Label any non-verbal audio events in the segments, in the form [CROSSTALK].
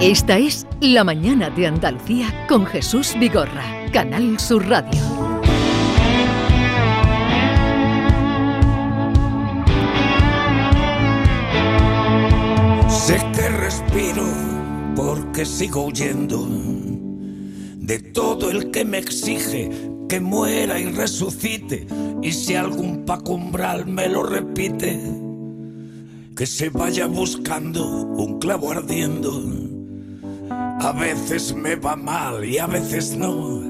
Esta es La Mañana de Andalucía con Jesús Vigorra, Canal Sur Radio. Sé que respiro porque sigo huyendo de todo el que me exige que muera y resucite. Y si algún pacumbral me lo repite, que se vaya buscando un clavo ardiendo. A veces me va mal y a veces no.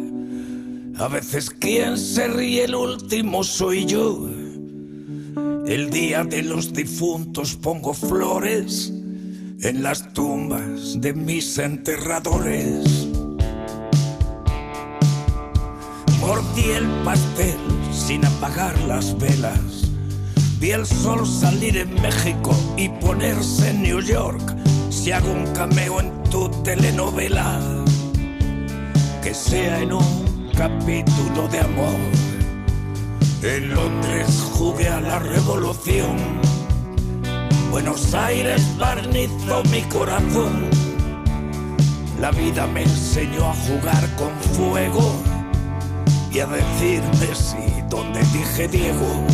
A veces quien se ríe el último soy yo. El día de los difuntos pongo flores en las tumbas de mis enterradores. Mordí el pastel sin apagar las velas. Vi el sol salir en México y ponerse en New York. Si hago un cameo en tu telenovela, que sea en un capítulo de amor. En Londres jugué a la revolución. Buenos Aires barnizó mi corazón. La vida me enseñó a jugar con fuego y a decirme sí donde dije Diego.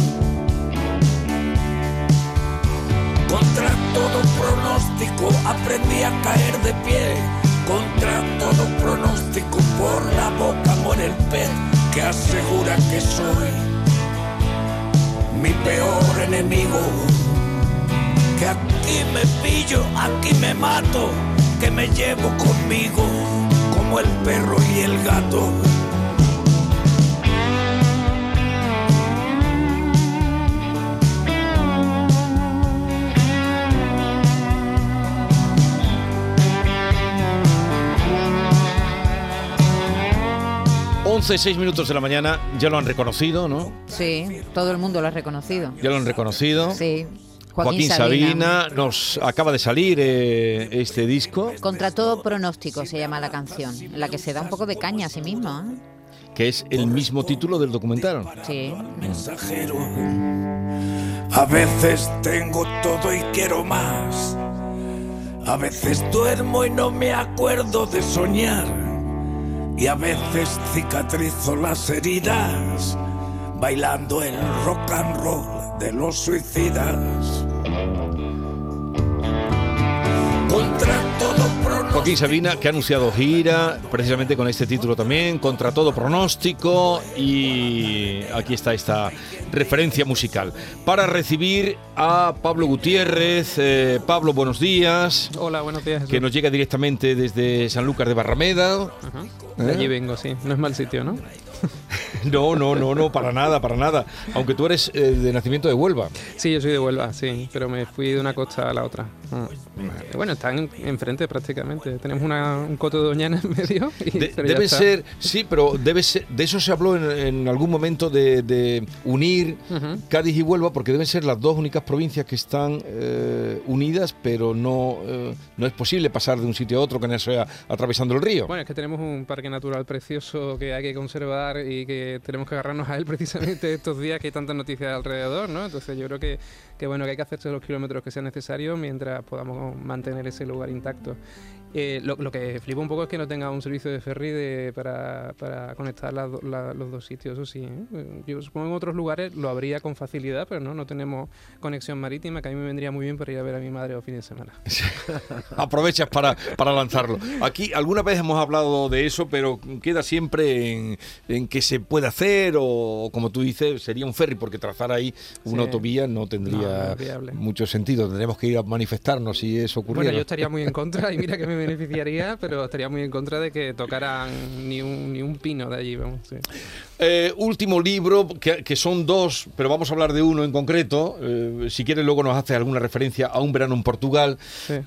Todo pronóstico aprendí a caer de pie. Contra todo pronóstico por la boca muere el pez que asegura que soy mi peor enemigo. Que aquí me pillo, aquí me mato, que me llevo conmigo como el perro y el gato. 11, 6 minutos de la mañana, ya lo han reconocido, ¿no? Sí, todo el mundo lo ha reconocido. Ya lo han reconocido. Sí. Joaquín, Sabina. nos acaba de salir eh, este disco. Contra todo pronóstico se llama la canción, en la que se da un poco de caña a sí mismo. ¿eh? Que es el mismo título del documental. Sí. Mensajero. A veces tengo todo y quiero más. A veces duermo y no me acuerdo de soñar y a veces cicatrizo las heridas bailando el rock and roll de los suicidas. Contra todo Joaquín Sabina, que ha anunciado gira, precisamente con este título también, contra todo pronóstico, y aquí está esta referencia musical. Para recibir a Pablo Gutiérrez. Eh, Pablo, buenos días. Hola, buenos días. Que nos llega directamente desde Sanlúcar de Barrameda. De allí vengo, sí. No es mal sitio, ¿no? [LAUGHS] No, no, no, no, para nada, para nada. Aunque tú eres eh, de nacimiento de Huelva. Sí, yo soy de Huelva, sí, pero me fui de una costa a la otra. Mm. Bueno, están enfrente prácticamente. Tenemos un coto de Doñana en medio. debe ser, sí, pero debe ser, de eso se habló en, algún momento de, unir Cádiz y Huelva, porque deben ser las dos únicas provincias que están eh, unidas, pero no, eh, no es posible pasar de un sitio a otro que no sea atravesando el río. Bueno, es que tenemos un parque natural precioso que hay que conservar y que tenemos que agarrarnos a él precisamente estos días que hay tantas noticias alrededor, ¿no? Entonces yo creo que, bueno, que hay que hacerse los kilómetros que sean necesarios mientras podamos mantener ese lugar intacto. Eh, lo, que flipa un poco es que no tenga un servicio de ferry para, para, conectar los dos sitios, eso sí. ¿eh? Yo supongo que en otros lugares lo habría con facilidad, pero no, no tenemos conexión marítima, que a mí me vendría muy bien para ir a ver a mi madre los fines de semana. [LAUGHS] Aprovechas para, para lanzarlo. Aquí alguna vez hemos hablado de eso, pero queda siempre en, en que se puede hacer o, como tú dices, sería un ferry, porque trazar ahí una autovía no tendría mucho sentido. Tendríamos que ir a manifestarnos si eso ocurriera. Bueno, yo estaría muy en contra y mira que me beneficiaría, pero estaría muy en contra de que tocaran ni un, ni un pino de allí. Vamos, eh, último libro, que, son dos, pero vamos a hablar de uno en concreto. Eh, si quieres, luego nos hace alguna referencia a un verano en Portugal,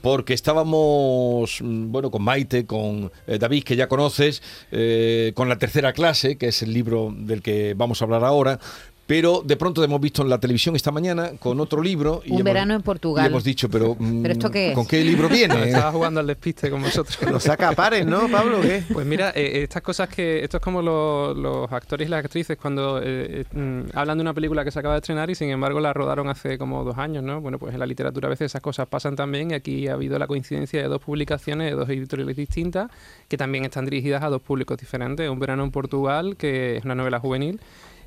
porque estábamos, mm, bueno, con Maite, con eh, David, que ya conoces, con la tercera clase, que es el libro del que vamos a hablar ahora pero de pronto hemos visto en la televisión esta mañana con otro libro. Y Un hemos- verano en Y Portugal. hemos dicho, pero, [LAUGHS] mm, ¿Pero esto qué es? ¿con qué libro viene? Estaba jugando al despiste con vosotros. [LAUGHS] Lo saca a pares, ¿no, Pablo? ¿Qué? Pues mira, eh, estas cosas que. Esto es como los, los actores y las actrices cuando eh, eh, mm, hablan de una película que se acaba de estrenar y sin embargo la rodaron hace como dos años, ¿no? Bueno, pues en la literatura a veces esas cosas pasan también y aquí ha habido la coincidencia de dos publicaciones de dos editoriales distintas que también están dirigidas a dos públicos diferentes. Un verano en Portugal, que es una novela juvenil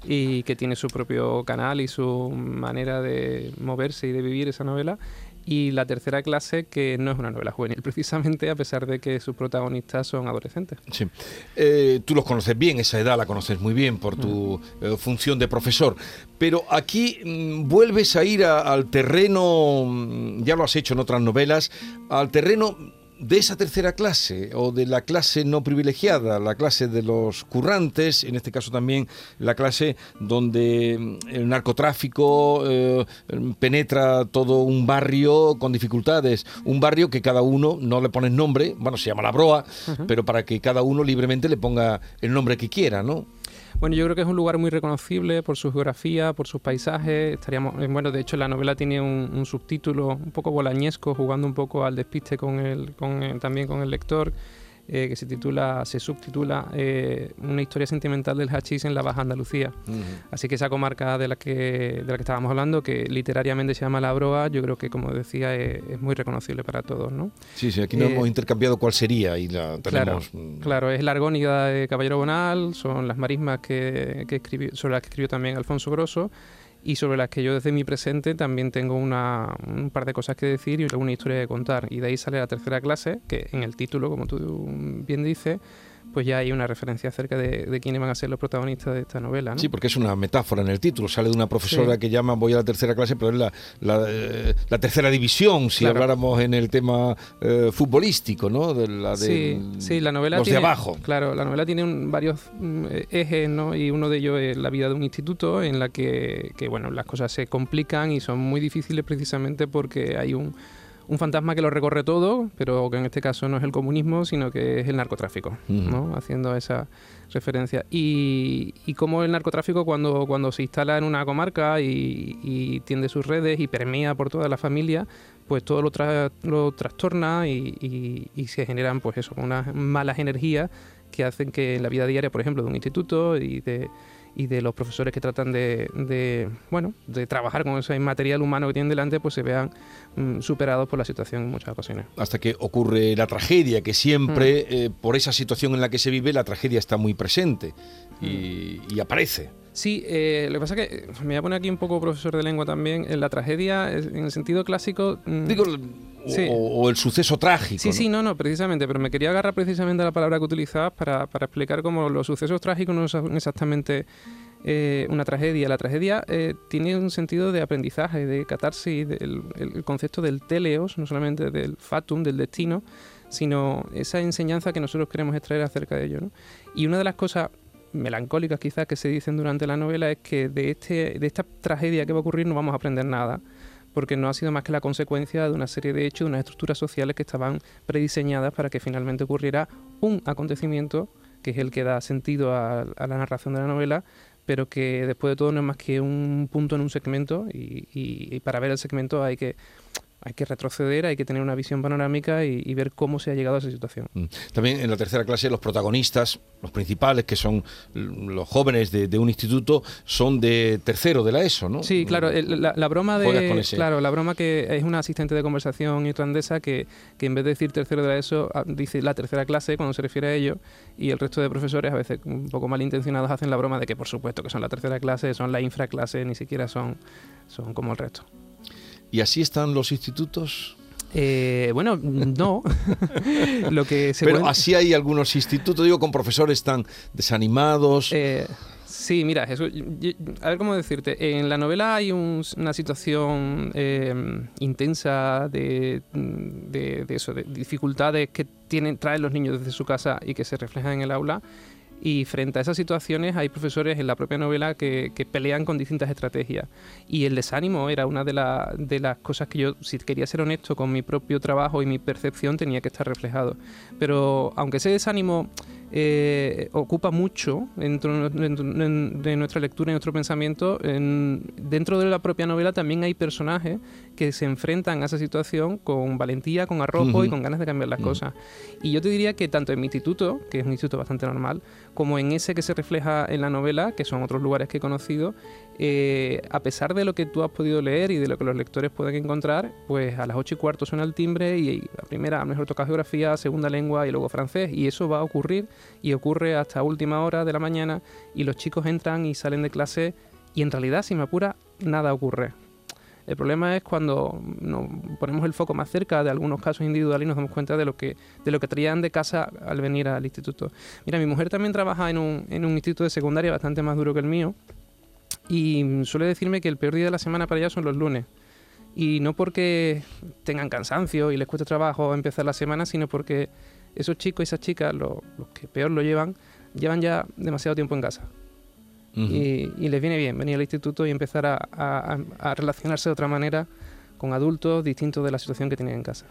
y que tiene su propio canal y su manera de moverse y de vivir esa novela. Y la tercera clase, que no es una novela juvenil, [LAUGHS] precisamente, a pesar de que sus protagonistas son adolescentes. Sí. Eh, tú los conoces bien, esa edad la conoces muy bien por tu eh, función de profesor. Pero aquí mm, vuelves a ir a- al terreno, mm, ya lo has hecho en otras novelas, al terreno de esa tercera clase o de la clase no privilegiada, la clase de los currantes, en este caso también la clase donde mm, el narcotráfico eh, penetra todo un barrio con dificultades, un barrio que cada uno no le pones nombre, bueno, se llama La Broa, pero para que cada uno libremente le ponga el nombre que quiera, ¿no? Bueno, yo creo que es un lugar muy reconocible por su geografía, por sus paisajes. Estaríamos, eh, bueno, de hecho la novela tiene un, un subtítulo un poco bolañesco, jugando un poco al despiste con el, con, eh, también con el lector, eh, que se titula, se subtitula eh, Una historia sentimental del hachís en la Baja Andalucía. Así que esa comarca de la que de la que estábamos hablando, que literariamente se llama La Broa, yo creo que como decía es, es muy reconocible para todos, ¿no? Sí, sí, aquí no Eh, hemos intercambiado cuál sería y la Claro, tenemos... mm, claro, es la Argónida de Caballero Bonal, son las marismas que, que escribió, sobre las que escribió también Alfonso Grosso y sobre las que yo desde mi presente también tengo una, un par de cosas que decir y alguna historia que contar. Y de ahí sale la tercera clase, que en el título, como tú bien dices, pues ya hay una referencia acerca de, de quiénes van a ser los protagonistas de esta novela. ¿no? Sí, porque es una metáfora en el título. Sale de una profesora Sí. que llama voy a la tercera clase, pero es la, la, eh, la tercera división, si Claro. habláramos en el tema eh, futbolístico, ¿no? De la de Sí, sí, la novela los tiene, de abajo. Claro, la novela tiene un- varios mm, eh, ejes, ¿no? Y uno de ellos es la vida de un instituto en la que, que, bueno, las cosas se complican y son muy difíciles precisamente porque hay un, un fantasma que lo recorre todo, pero que en este caso no es el comunismo, sino que es el narcotráfico. ¿no? Haciendo esa referencia. Y, y cómo el narcotráfico cuando, cuando se instala en una comarca y, y tiende sus redes y permea por toda la familia, pues todo lo, tra- lo trastorna y, y- y se generan pues eso, unas malas energías que hacen que en la vida diaria, por ejemplo, de un instituto y de, y de los profesores que tratan de, de, bueno, de trabajar con ese material humano que tienen delante, pues se vean mm, superados por la situación en muchas ocasiones. Hasta que ocurre la tragedia, que siempre, Mm. eh, por esa situación en la que se vive, la tragedia está muy presente y, Mm. y aparece. Sí, eh, lo que pasa es que eh, me voy a poner aquí un poco profesor de lengua también. En la tragedia, en el sentido clásico. Digo, Sí. o el suceso trágico. Sí, ¿no? sí, no, no, precisamente, pero me quería agarrar precisamente a la palabra que utilizabas para, para explicar cómo los sucesos trágicos no son exactamente eh, una tragedia. La tragedia eh, tiene un sentido de aprendizaje, de catarsis, del el, el concepto del teleos, no solamente del fatum, del destino, sino esa enseñanza que nosotros queremos extraer acerca de ello. ¿no? Y una de las cosas melancólicas quizás que se dicen durante la novela es que de, este, de esta tragedia que va a ocurrir no vamos a aprender nada porque no ha sido más que la consecuencia de una serie de hechos, de unas estructuras sociales que estaban prediseñadas para que finalmente ocurriera un acontecimiento que es el que da sentido a, la narración de la novela, pero que después de todo no es más que un punto en un segmento y, y- y para ver el segmento hay que, hay que retroceder, hay que tener una visión panorámica y, y ver cómo se ha llegado a esa situación. Mm. También en la tercera clase los protagonistas, los principales, que son los jóvenes de, de un instituto, son de tercero de la ESO, ¿no? Sí, claro, el- la, la broma de claro, la broma que es una asistente de conversación irlandesa que, que en vez de decir tercero de eso ah, dice la tercera clase cuando se refiere a ello y el resto de profesores a veces un poco malintencionados hacen la broma de que por supuesto que son la tercera clase, son la infraclase, ni siquiera son son como el resto. ¿Y así están los institutos? Eh, bueno, no. [LAUGHS] Lo que se Pero así hay algunos institutos, digo, con profesores tan desanimados. Eh, sí, mira, Jesús, a ver cómo decirte. En la novela hay un- una situación eh, intensa de, de- de eso, de dificultades que tienen, traen los niños desde su casa y que se reflejan en el aula. Y frente a esas situaciones hay profesores en la propia novela que, pelean con distintas estrategias. Y el desánimo era una de, de las cosas que yo, si quería ser honesto con mi propio trabajo y mi percepción, tenía que estar reflejado. Pero aunque ese desánimo eh, ocupa mucho dentro de nuestra lectura y nuestro pensamiento. dentro de la propia novela también hay personajes que se enfrentan a esa situación con valentía, con arrojo y con ganas de cambiar las cosas. Y yo te diría que tanto en mi instituto, que es un instituto bastante normal, como en ese que se refleja en la novela, que son otros lugares que he conocido, eh, a pesar de lo que tú has podido leer y de lo que los lectores pueden encontrar, pues a las ocho y cuarto suena el timbre y la primera a lo mejor toca geografía, segunda lengua y luego francés. Y eso va a ocurrir y ocurre hasta última hora de la mañana y los chicos entran y salen de clase y en realidad, si me apura, nada ocurre. El problema es cuando nos ponemos el foco más cerca de algunos casos individuales y nos damos cuenta de lo que, de lo que traían de casa al venir al instituto. Mira, mi mujer también trabaja en un, en un instituto de secundaria bastante más duro que el mío y suele decirme que el peor día de la semana para ella son los lunes. Y no porque tengan cansancio y les cueste trabajo empezar la semana, sino porque esos chicos y esas chicas, los, que peor lo llevan, llevan ya demasiado tiempo en casa. y, les viene bien venir al instituto y empezar a, relacionarse de otra manera con adultos distintos de la situación que tienen en casa.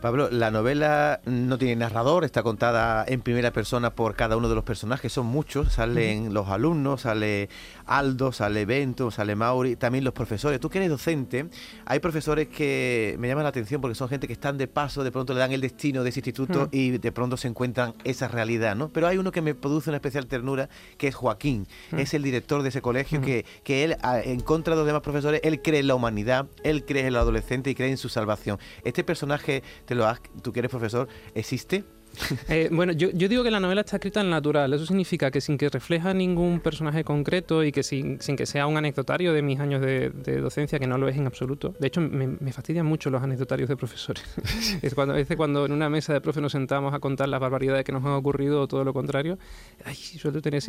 Pablo, la novela no tiene narrador, está contada en primera persona por cada uno de los personajes, son muchos, salen los alumnos, sale Aldo, sale Bento, sale Mauri, también los profesores. Tú que eres docente, hay profesores que me llaman la atención porque son gente que están de paso, de pronto le dan el destino de ese instituto y de pronto se encuentran esa realidad, ¿no? Pero hay uno que me produce una especial ternura, que es Joaquín, es el director de ese colegio, que, que él, en contra de los demás profesores, él cree en la humanidad, él cree en el adolescente y cree en su salvación. Este personaje te lo has, tú que eres profesor, ¿existe? [LAUGHS] Eh, bueno, yo, digo que la novela está escrita en natural. Eso significa que sin que refleja ningún personaje concreto y que sin, que sea un anecdotario de mis años de, docencia, que no lo es en absoluto. De hecho, me, fastidian mucho los anecdotarios de profesores. [LAUGHS] es cuando, a veces cuando en una mesa de profe nos sentamos a contar las barbaridades que nos han ocurrido o todo lo contrario, ay, suelo tener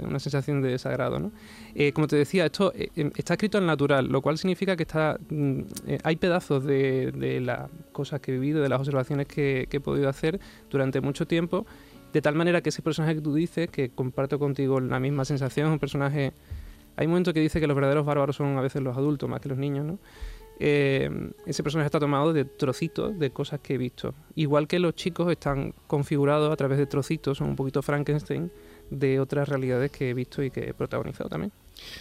una sensación de desagrado. Eh, como te decía, esto eh, em, está escrito en natural, lo cual significa que está, mm, hay pedazos de, las cosas que he vivido, de las observaciones que he podido hacer durante mucho tiempo, de tal manera que ese personaje que tú dices, que comparto contigo la misma sensación, un personaje... Hay un momento que dice que los verdaderos bárbaros son a veces los adultos más que los niños, ¿no? Eh, ese personaje está tomado de trocitos de cosas que he visto. Igual que los chicos están configurados a través de trocitos, son un poquito Frankenstein, de otras realidades que he visto y que he protagonizado también.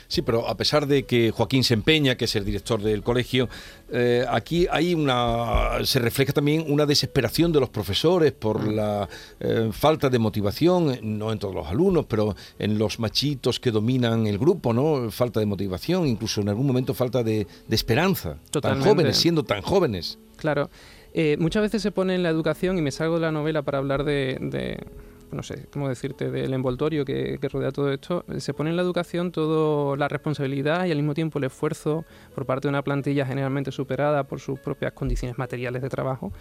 Sí, pero a pesar de que Joaquín se empeña, que es el director del colegio, eh, aquí hay una se refleja también una desesperación de los profesores por mm. la eh, falta de motivación, no en todos los alumnos, pero en los machitos que dominan el grupo, ¿no? Falta de motivación, incluso en algún momento falta de, esperanza. Tan jóvenes, siendo tan jóvenes. Claro. Eh, muchas veces se pone en la educación, y me salgo de la novela para hablar de no sé cómo decirte, del envoltorio que, rodea todo esto, se pone en la educación toda la responsabilidad y al mismo tiempo el esfuerzo por parte de una plantilla generalmente superada por sus propias condiciones materiales de trabajo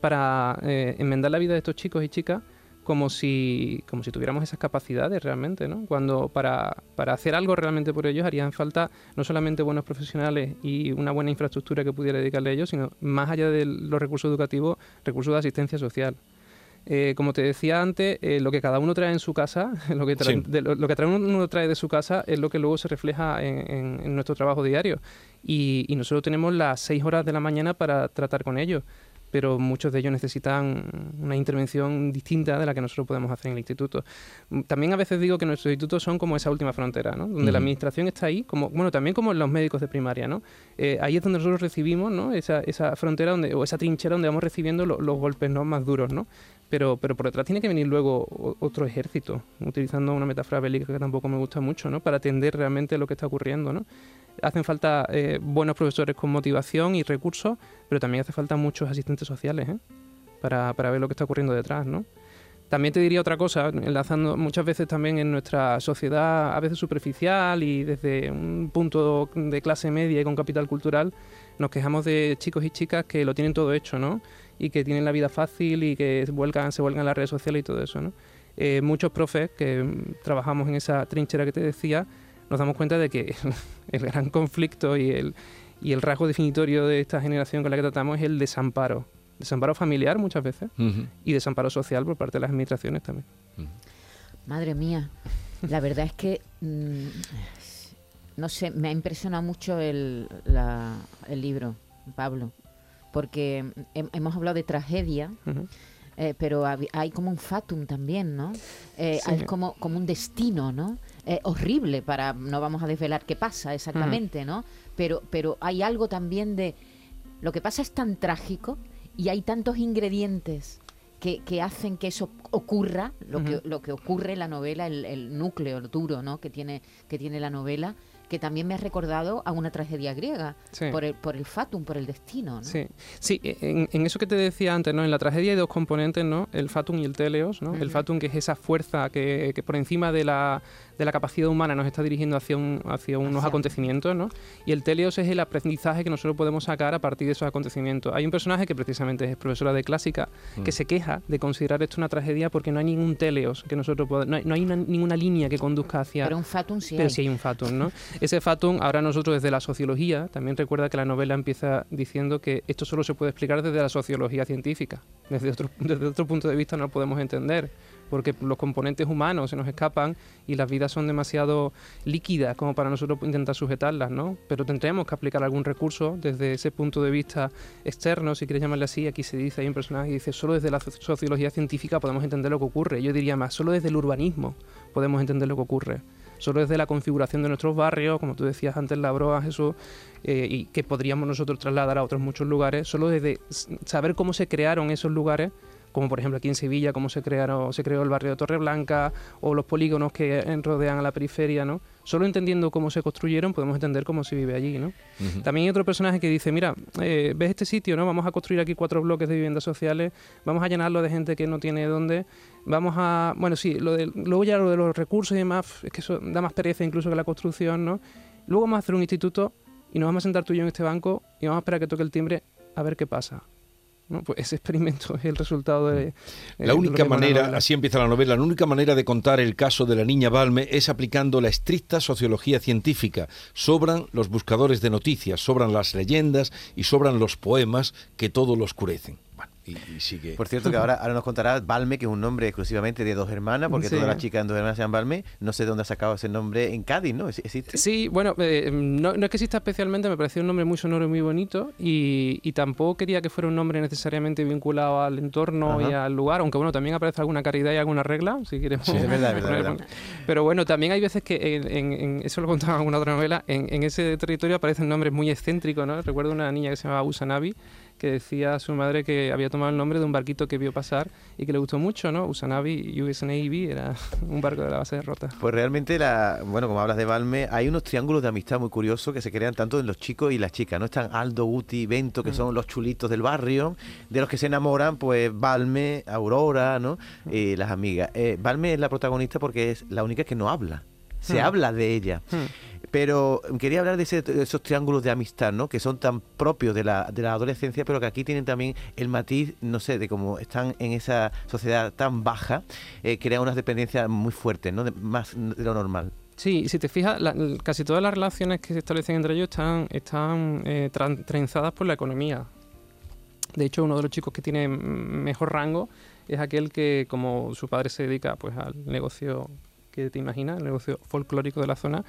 para eh, enmendar la vida de estos chicos y chicas como si, como si tuviéramos esas capacidades realmente, ¿no? Cuando para, para hacer algo realmente por ellos harían falta no solamente buenos profesionales y una buena infraestructura que pudiera dedicarle a ellos, sino más allá de los recursos educativos, recursos de asistencia social. Eh, como te decía antes, eh, lo que cada uno trae en su casa, [LAUGHS] lo que, lo, que uno trae de su casa es lo que luego se refleja en, nuestro trabajo diario. Y, nosotros tenemos las seis horas de la mañana para tratar con ellos, pero muchos de ellos necesitan una intervención distinta de la que nosotros podemos hacer en el instituto. También a veces digo que nuestros institutos son como esa última frontera, ¿no? donde la administración está ahí, como bueno, también como los médicos de primaria. ¿no? Eh, ahí es donde nosotros recibimos ¿no? esa, esa frontera donde, o esa trinchera donde vamos recibiendo los golpes ¿no? más duros. ¿no? pero, pero por detrás tiene que venir luego otro ejército, utilizando una metáfora bélica que tampoco me gusta mucho, ¿no? Para atender realmente lo que está ocurriendo, ¿no? Hacen falta eh, buenos profesores con motivación y recursos, pero también hace falta muchos asistentes sociales, ¿eh? Para, para ver lo que está ocurriendo detrás, ¿no? También te diría otra cosa, enlazando muchas veces también en nuestra sociedad, a veces superficial y desde un punto de clase media y con capital cultural, nos quejamos de chicos y chicas que lo tienen todo hecho, ¿no? y que tienen la vida fácil y que se vuelcan, se vuelcan las redes sociales y todo eso. ¿no? Eh, muchos profes que mm, trabajamos en esa trinchera que te decía, nos damos cuenta de que [LAUGHS] el gran conflicto y el, y el rasgo definitorio de esta generación con la que tratamos es el desamparo. Desamparo familiar muchas veces y desamparo social por parte de las administraciones también. Madre mía, la verdad es que, mm, no sé, me ha impresionado mucho el, el libro, Pablo porque hemos hablado de tragedia, eh, pero hay como un fatum también, ¿no? Eh, Sí. Hay como, como un destino, ¿no? Eh, horrible para, no vamos a desvelar qué pasa exactamente, ¿no? Pero, pero hay algo también de, lo que pasa es tan trágico y hay tantos ingredientes que, que hacen que eso ocurra, lo, que, lo que ocurre en la novela, el, el núcleo duro, ¿no? Que tiene, que tiene la novela, que también me ha recordado a una tragedia griega, Sí. por, el, por el fatum, por el destino, ¿no? Sí, sí en, en eso que te decía antes, ¿no? En la tragedia hay dos componentes, ¿no? El fatum y el teleos, ¿no? El fatum que es esa fuerza que, que por encima de la, de la capacidad humana nos está dirigiendo hacia, un, hacia unos Hacia- acontecimientos, ¿no? Y el teleos es el aprendizaje que nosotros podemos sacar a partir de esos acontecimientos. Hay un personaje que precisamente es profesora de clásica Mm. que se queja de considerar esto una tragedia porque no hay ningún teleos que nosotros podamos, no hay, no hay una- ninguna línea que conduzca hacia Pero un fatum sí pero hay. sí hay un fatum, ¿no? [LAUGHS] Ese fatum, ahora nosotros desde la sociología, también recuerda que la novela empieza diciendo que esto solo se puede explicar desde la sociología científica. [LAUGHS] Desde otro, punto de vista no lo podemos entender, porque los componentes humanos se nos escapan y las vidas son demasiado líquidas como para nosotros intentar sujetarlas, ¿no? Pero tendremos que aplicar algún recurso desde ese punto de vista externo, si quieres llamarle así. Aquí se dice, hay un personaje que dice, solo desde la so- sociología científica podemos entender lo que ocurre. Yo diría más, solo desde el urbanismo podemos entender lo que ocurre solo desde la configuración de nuestros barrios, como tú decías antes, la broa, Jesús, eh, y que podríamos nosotros trasladar a otros muchos lugares, solo desde saber cómo se crearon esos lugares, como por ejemplo aquí en Sevilla, cómo se crearon, se creó el barrio de Torreblanca, o los polígonos que rodean a la periferia, ¿no? Solo entendiendo cómo se construyeron podemos entender cómo se vive allí, ¿no? También hay otro personaje que dice, mira, eh, ¿ves este sitio, no? Vamos a construir aquí cuatro bloques de viviendas sociales, vamos a llenarlo de gente que no tiene dónde, vamos a... Bueno, sí, lo de, luego ya lo de los recursos y demás, es que eso da más pereza incluso que la construcción, ¿no? Luego vamos a hacer un instituto y nos vamos a sentar tú y yo en este banco y vamos a esperar a que toque el timbre a ver qué pasa. ¿no? Pues ese experimento es el resultado de... eh, La lo única la manera, así empieza la novela, la única manera de contar el caso de la niña Balme es aplicando la estricta sociología científica. Sobran los buscadores de noticias, sobran las leyendas y sobran los poemas que todo lo oscurecen. Y, y sigue. Por cierto, que ahora, ahora nos contará Balme, que es un nombre exclusivamente de dos hermanas, porque Sí. todas las chicas en dos hermanas se llaman Balme. No sé de dónde ha sacado ese nombre en Cádiz, ¿no? ¿Ex- ¿Existe? Sí, bueno, eh, no, no es que exista especialmente, me pareció un nombre muy sonoro y muy bonito y, y tampoco quería que fuera un nombre necesariamente vinculado al entorno y Ajá. al lugar, aunque bueno, también aparece alguna caridad y alguna regla, si queremos. Sí, es verdad, es verdad, poner- es verdad. [LAUGHS] Pero bueno, también hay veces que, en, en- en- eso lo contaba en alguna otra novela, en, en ese territorio aparecen nombres muy excéntricos, ¿no? Recuerdo una niña que se llamaba Usanavi, que decía a su madre que había tomado el nombre de un barquito que vio pasar y que le gustó mucho, ¿no? Usanavi, US Navy, era un barco de la base de Rota. Pues realmente, la, bueno, como hablas de Balme, hay unos triángulos de amistad muy curiosos que se crean tanto en los chicos y las chicas, ¿no? Están Aldo, Guti, Bento, que son los chulitos del barrio, de los que se enamoran, pues Balme, Aurora, ¿no? Y las amigas. Eh, Balme es la protagonista porque es la única que no habla. Se Hmm. habla de ella. Hmm. Pero quería hablar de, ese- de esos triángulos de amistad, ¿no? Que son tan propios de la, de la adolescencia, pero que aquí tienen también el matiz, no sé, de cómo están en esa sociedad tan baja, eh, crea unas dependencias muy fuertes, ¿no? De- más de lo normal. Sí, si te fijas, la- casi todas las relaciones que se establecen entre ellos están, están eh, trenzadas por la economía. De hecho, uno de los chicos que tiene mejor rango es aquel que, como su padre se dedica pues al negocio que te imaginas, el negocio folclórico de la zona,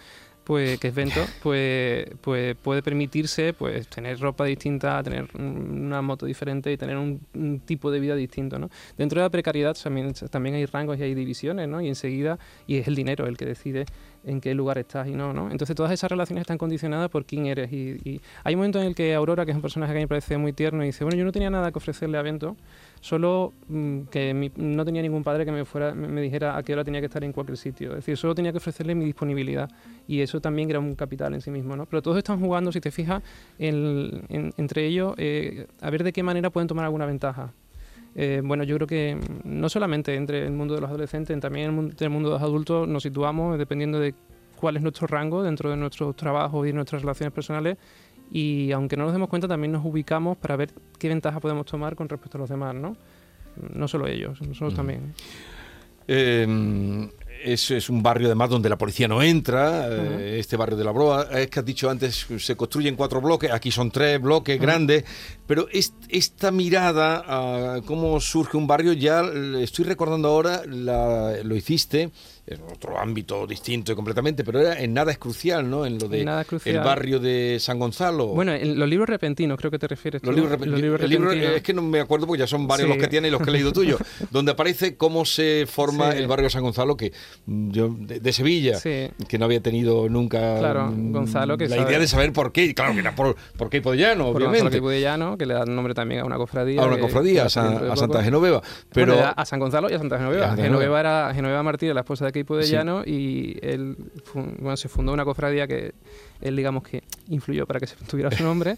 pues que es Vento, pues, pues puede permitirse pues tener ropa distinta, tener una moto diferente y tener un, tipo de vida distinto, ¿no? Dentro de la precariedad también, también hay rangos y hay divisiones, ¿no? Y enseguida, y es el dinero el que decide en qué lugar estás y no, ¿no? Entonces todas esas relaciones están condicionadas por quién eres y hay un momento en el que Aurora, que es un personaje que a mí me parece muy tierno, y dice, bueno, yo no tenía nada que ofrecerle a Vento, solo mm, que no tenía ningún padre que me fuera me, dijera a qué hora tenía que estar en cualquier sitio. Es decir, solo tenía que ofrecerle mi disponibilidad y eso también era un capital en sí mismo, ¿no? Pero todos están jugando, si te fijas, en- en- entre ellos eh, a ver de qué manera pueden tomar alguna ventaja. Eh, bueno, yo creo que mm, no solamente entre el mundo de los adolescentes, también entre el mundo de los adultos nos situamos dependiendo de cuál es nuestro rango dentro de nuestros trabajos y nuestras relaciones personales y aunque no nos demos cuenta también nos ubicamos para ver qué ventaja podemos tomar con respecto a los demás, ¿no? No solo ellos, nosotros Mm. también. Eh, es, es un barrio además donde la policía no entra, eh, este barrio de la Broa. Es que has dicho antes, se construyen cuatro bloques, aquí son tres bloques grandes, pero est- esta mirada a cómo surge un barrio, ya estoy recordando ahora, la- lo hiciste es otro ámbito distinto completamente, pero era en nada es crucial, ¿no? En lo de En Nada el barrio de San Gonzalo. Bueno, en los libros repentinos creo que te refieres. tú, Los libros, Los libros el libro- repentinos. es que no me acuerdo porque ya son varios Sí. los que tiene y los que he leído [LAUGHS] tuyo, donde aparece cómo se forma Sí. el barrio de San Gonzalo, que yo de, de Sevilla, Sí. que no había tenido nunca Claro, mm, Gonzalo, que la sabe- idea de saber por qué, claro que era por, por qué Podellano, Por Gonzalo obviamente, Quipudellano, que le da nombre también a una cofradía. a una cofradía, que a, San-. Santa Genoveva, pero Bueno, a San Gonzalo y a Santa Genoveva. Y a Santa Genoveva era Genoveva Martínez, la esposa de Queipo de. Llano, y él bueno, se fundó una cofradía que él, digamos, que influyó para que se [LAUGHS] tuviera su nombre,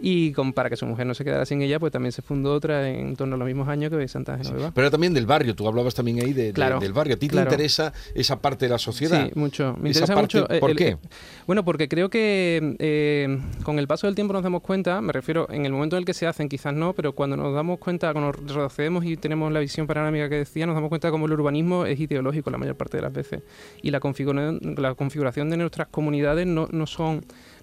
y con, para que su mujer no se quedara sin ella, pues también se fundó otra en torno a los mismos años que Santa Genoveva. pero era también del barrio, tú hablabas también ahí de, de- Claro, del barrio, ¿a ti claro. te interesa esa parte de la sociedad? Sí, mucho. Me Esa interesa parte, mucho. eh, ¿por el- qué? el- bueno, porque creo que eh, con el paso del tiempo nos damos cuenta, me refiero en el momento en el que se hacen, quizás no, pero cuando nos damos cuenta, cuando nos retrocedemos y tenemos la visión panorámica que decía, nos damos cuenta de cómo el urbanismo es ideológico la mayor parte de las veces. Y la configuración, la configuración de nuestras comunidades no, no, son,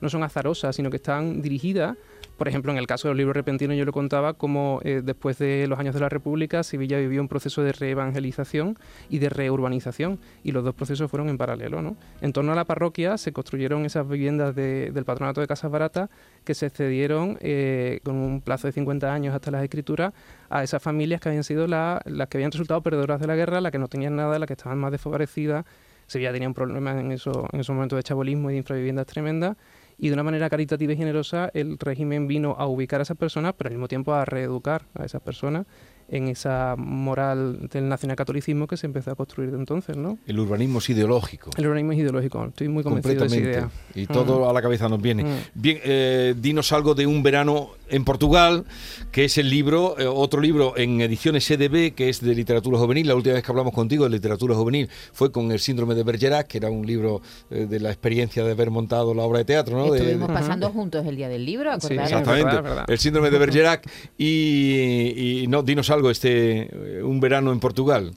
no son azarosas, sino que están dirigidas. Por ejemplo, en el caso del libro repentino yo lo contaba como eh, después de los años de la República, Sevilla vivió un proceso de reevangelización y de reurbanización y los dos procesos fueron en paralelo. ¿no? En torno a la parroquia se construyeron esas viviendas de- del patronato de Casas Baratas que se cedieron eh, con un plazo de 50 años hasta las escrituras a esas familias que habían sido la- las que habían resultado perdedoras de la guerra, las que no tenían nada, las que estaban más desfavorecidas. Sevilla tenía un problema en, eso, en esos momentos de chabolismo y de infraviviendas tremendas y de una manera caritativa y generosa el régimen vino a ubicar a esas personas, pero al mismo tiempo a reeducar a esas personas en esa moral del nacionalcatolicismo que se empezó a construir de entonces, ¿no? El urbanismo es ideológico. El urbanismo es ideológico, estoy muy convencido de esa idea. Y todo a la cabeza nos viene. Mm. Bien, eh, dinos algo de un verano en Portugal, que es el libro, eh, otro libro en ediciones EDB, que es de literatura juvenil. La última vez que hablamos contigo de literatura juvenil fue con El síndrome de Bergerac, que era un libro eh, de la experiencia de haber montado la obra de teatro, ¿no? De- Estuvimos de- pasando juntos el día del libro, Sí. Exactamente, verdad, verdad. el síndrome de Bergerac. Y, y no, dinos algo, este, eh, un verano en Portugal.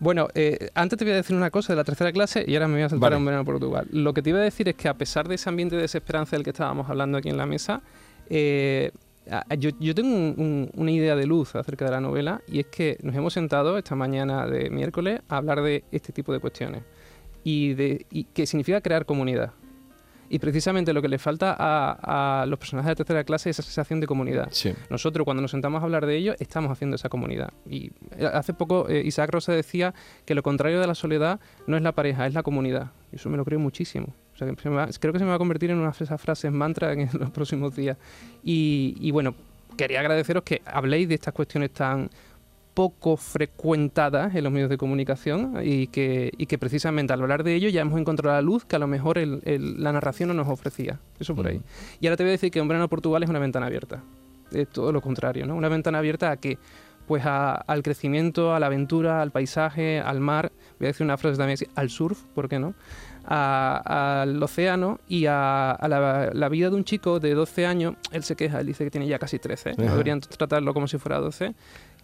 Bueno, eh, antes te voy a decir una cosa de la tercera clase y ahora me voy a saltar Vale. a un verano en Portugal. Lo que te iba a decir es que a pesar de ese ambiente de desesperanza del que estábamos hablando aquí en la mesa, eh, yo, yo tengo un- un- una idea de luz acerca de la novela y es que nos hemos sentado esta mañana de miércoles a hablar de este tipo de cuestiones y de y que significa crear comunidad. Y precisamente lo que le falta a, a los personajes de tercera clase es esa sensación de comunidad. Sí. Nosotros cuando nos sentamos a hablar de ello estamos haciendo esa comunidad. Y eh, hace poco eh, Isaac Rosa decía que lo contrario de la soledad no es la pareja, es la comunidad. Y eso me lo creo muchísimo. O sea, que va- creo que se me va a convertir en una de esas frases mantra en [LAUGHS] los próximos días. Y, y bueno, quería agradeceros que habléis de estas cuestiones tan poco frecuentadas en los medios de comunicación y que, y que precisamente al hablar de ello ya hemos encontrado la luz que a lo mejor el- el- la narración no nos ofrecía. Eso por ahí. Y ahora te voy a decir que en Portugal es una ventana abierta. Es todo lo contrario, ¿no? Una ventana abierta a que pues a- al crecimiento, a la aventura, al paisaje, al mar, voy a decir una frase también al surf, ¿por qué no? Al océano y a, a la, la vida de un chico de 12 años, él se queja, él dice que tiene ya casi 13, Ajá. deberían tratarlo como si fuera 12,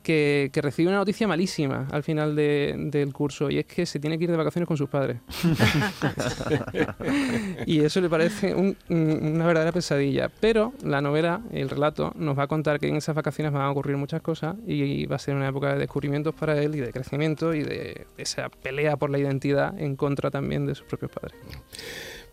que, que recibe una noticia malísima al final de- del curso y es que se tiene que ir de vacaciones con sus padres. [LAUGHS] y eso le parece un- un- una verdadera pesadilla. Pero la novela, el relato, nos va a contar que en esas vacaciones van a ocurrir muchas cosas y va a ser una época de descubrimientos para él y de crecimiento y de esa pelea por la identidad en contra también de sus propios padres.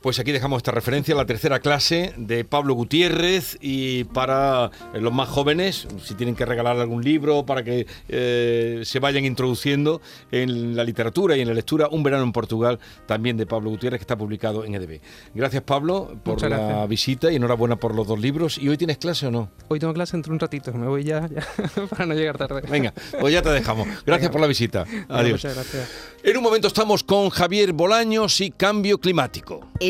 Pues aquí dejamos esta referencia, la tercera clase de Pablo Gutiérrez y para eh, los más jóvenes, si tienen que regalar algún libro para que eh, se vayan introduciendo en la literatura y en la lectura, Un verano en Portugal, también de Pablo Gutiérrez, que está publicado en EDB. Gracias Pablo por Muchas la gracias. visita y enhorabuena por los dos libros. ¿Y hoy tienes clase o no? Hoy tengo clase entre un ratito, me voy ya, ya [LAUGHS] para no llegar tarde. Venga, pues ya te dejamos. Gracias Venga. por la visita. Adiós. Muchas gracias. En un momento estamos con Javier Bolaños y Cambio Climático.